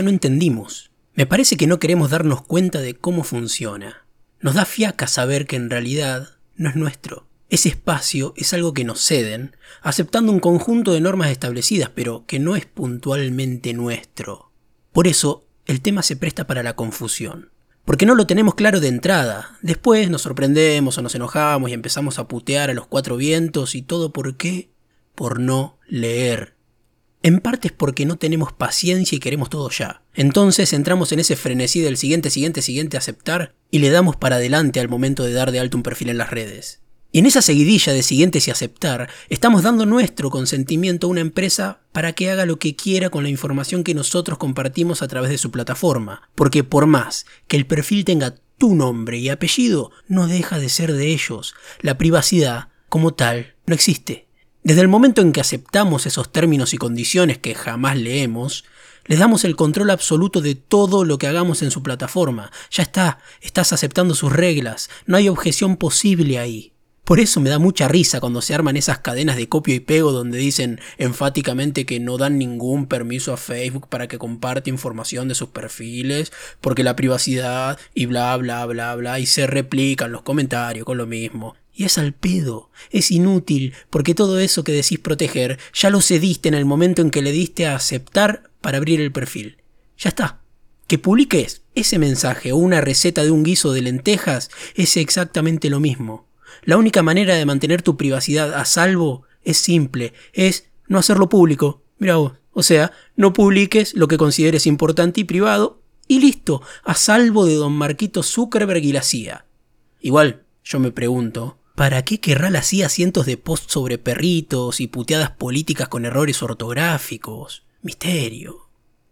no entendimos. Me parece que no queremos darnos cuenta de cómo funciona. Nos da fiaca saber que en realidad no es nuestro. Ese espacio es algo que nos ceden, aceptando un conjunto de normas establecidas, pero que no es puntualmente nuestro. Por eso, el tema se presta para la confusión. Porque no lo tenemos claro de entrada. Después nos sorprendemos o nos enojamos y empezamos a putear a los cuatro vientos y todo por qué? Por no leer. En parte es porque no tenemos paciencia y queremos todo ya. Entonces entramos en ese frenesí del siguiente, siguiente, siguiente aceptar y le damos para adelante al momento de dar de alto un perfil en las redes. Y en esa seguidilla de siguientes y aceptar, estamos dando nuestro consentimiento a una empresa para que haga lo que quiera con la información que nosotros compartimos a través de su plataforma. Porque por más que el perfil tenga tu nombre y apellido, no deja de ser de ellos. La privacidad, como tal, no existe. Desde el momento en que aceptamos esos términos y condiciones que jamás leemos, les damos el control absoluto de todo lo que hagamos en su plataforma. Ya está, estás aceptando sus reglas, no hay objeción posible ahí. Por eso me da mucha risa cuando se arman esas cadenas de copio y pego donde dicen enfáticamente que no dan ningún permiso a Facebook para que comparte información de sus perfiles, porque la privacidad y bla bla bla bla y se replican los comentarios con lo mismo. Y es al pedo, es inútil, porque todo eso que decís proteger ya lo cediste en el momento en que le diste a aceptar para abrir el perfil. Ya está. Que publiques ese mensaje o una receta de un guiso de lentejas es exactamente lo mismo. La única manera de mantener tu privacidad a salvo es simple, es no hacerlo público. Mira vos. O sea, no publiques lo que consideres importante y privado y listo, a salvo de don Marquito Zuckerberg y la CIA. Igual, yo me pregunto, ¿para qué querrá la CIA cientos de posts sobre perritos y puteadas políticas con errores ortográficos? Misterio.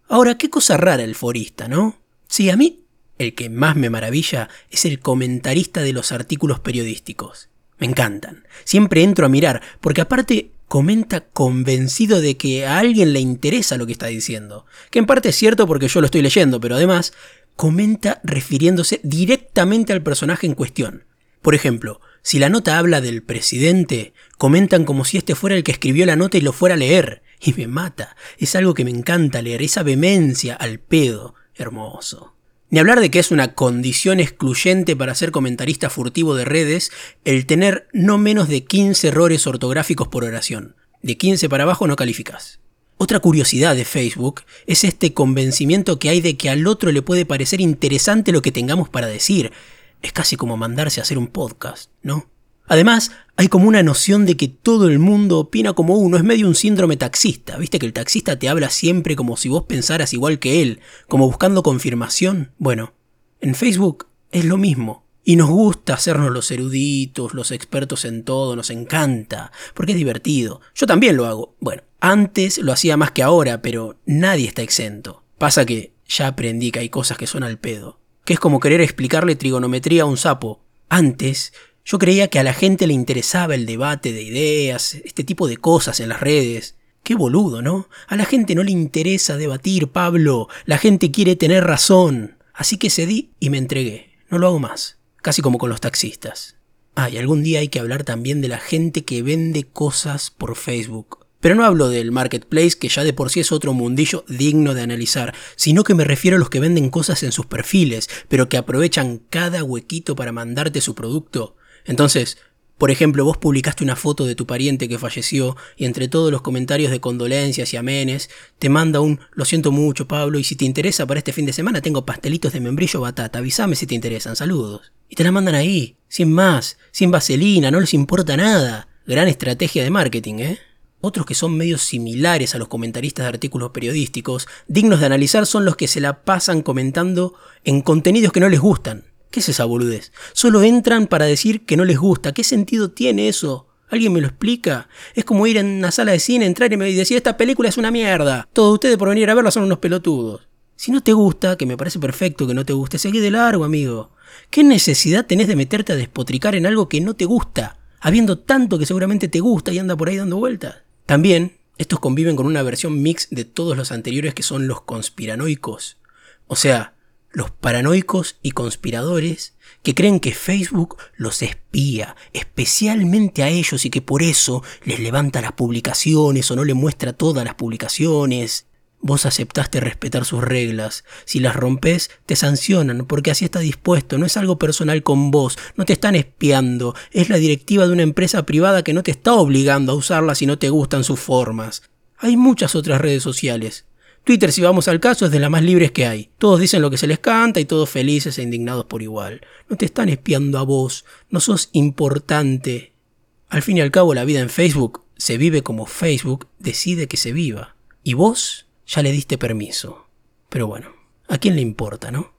Ahora, qué cosa rara el forista, ¿no? Sí, a mí el que más me maravilla es el comentarista de los artículos periodísticos. Me encantan. Siempre entro a mirar, porque aparte comenta convencido de que a alguien le interesa lo que está diciendo. Que en parte es cierto porque yo lo estoy leyendo, pero además comenta refiriéndose directamente al personaje en cuestión. Por ejemplo, si la nota habla del presidente, comentan como si este fuera el que escribió la nota y lo fuera a leer. Y me mata. Es algo que me encanta leer, esa vehemencia al pedo. Hermoso. Ni hablar de que es una condición excluyente para ser comentarista furtivo de redes el tener no menos de 15 errores ortográficos por oración. De 15 para abajo no calificas. Otra curiosidad de Facebook es este convencimiento que hay de que al otro le puede parecer interesante lo que tengamos para decir. Es casi como mandarse a hacer un podcast, ¿no? Además, hay como una noción de que todo el mundo opina como uno, es medio un síndrome taxista, viste que el taxista te habla siempre como si vos pensaras igual que él, como buscando confirmación. Bueno, en Facebook es lo mismo. Y nos gusta hacernos los eruditos, los expertos en todo, nos encanta, porque es divertido. Yo también lo hago. Bueno, antes lo hacía más que ahora, pero nadie está exento. Pasa que ya aprendí que hay cosas que son al pedo. Que es como querer explicarle trigonometría a un sapo. Antes yo creía que a la gente le interesaba el debate de ideas, este tipo de cosas en las redes. Qué boludo, ¿no? A la gente no le interesa debatir, Pablo. La gente quiere tener razón. Así que cedí y me entregué. No lo hago más. Casi como con los taxistas. Ah, y algún día hay que hablar también de la gente que vende cosas por Facebook. Pero no hablo del marketplace, que ya de por sí es otro mundillo digno de analizar, sino que me refiero a los que venden cosas en sus perfiles, pero que aprovechan cada huequito para mandarte su producto. Entonces, por ejemplo, vos publicaste una foto de tu pariente que falleció y entre todos los comentarios de condolencias y amenes te manda un lo siento mucho Pablo y si te interesa para este fin de semana tengo pastelitos de membrillo batata, avísame si te interesan, saludos. Y te la mandan ahí, sin más, sin vaselina, no les importa nada. Gran estrategia de marketing, ¿eh? Otros que son medios similares a los comentaristas de artículos periodísticos, dignos de analizar son los que se la pasan comentando en contenidos que no les gustan. ¿Qué es esa boludez? Solo entran para decir que no les gusta. ¿Qué sentido tiene eso? ¿Alguien me lo explica? Es como ir en una sala de cine, entrar y me decir esta película es una mierda. Todos ustedes por venir a verla son unos pelotudos. Si no te gusta, que me parece perfecto que no te guste, seguí de largo, amigo. ¿Qué necesidad tenés de meterte a despotricar en algo que no te gusta? Habiendo tanto que seguramente te gusta y anda por ahí dando vueltas. También, estos conviven con una versión mix de todos los anteriores que son los conspiranoicos. O sea, los paranoicos y conspiradores que creen que Facebook los espía, especialmente a ellos y que por eso les levanta las publicaciones o no les muestra todas las publicaciones. Vos aceptaste respetar sus reglas. Si las rompes, te sancionan, porque así está dispuesto. No es algo personal con vos. No te están espiando. Es la directiva de una empresa privada que no te está obligando a usarla si no te gustan sus formas. Hay muchas otras redes sociales. Twitter, si vamos al caso, es de las más libres que hay. Todos dicen lo que se les canta y todos felices e indignados por igual. No te están espiando a vos. No sos importante. Al fin y al cabo, la vida en Facebook se vive como Facebook decide que se viva. ¿Y vos? Ya le diste permiso. Pero bueno, ¿a quién le importa, no?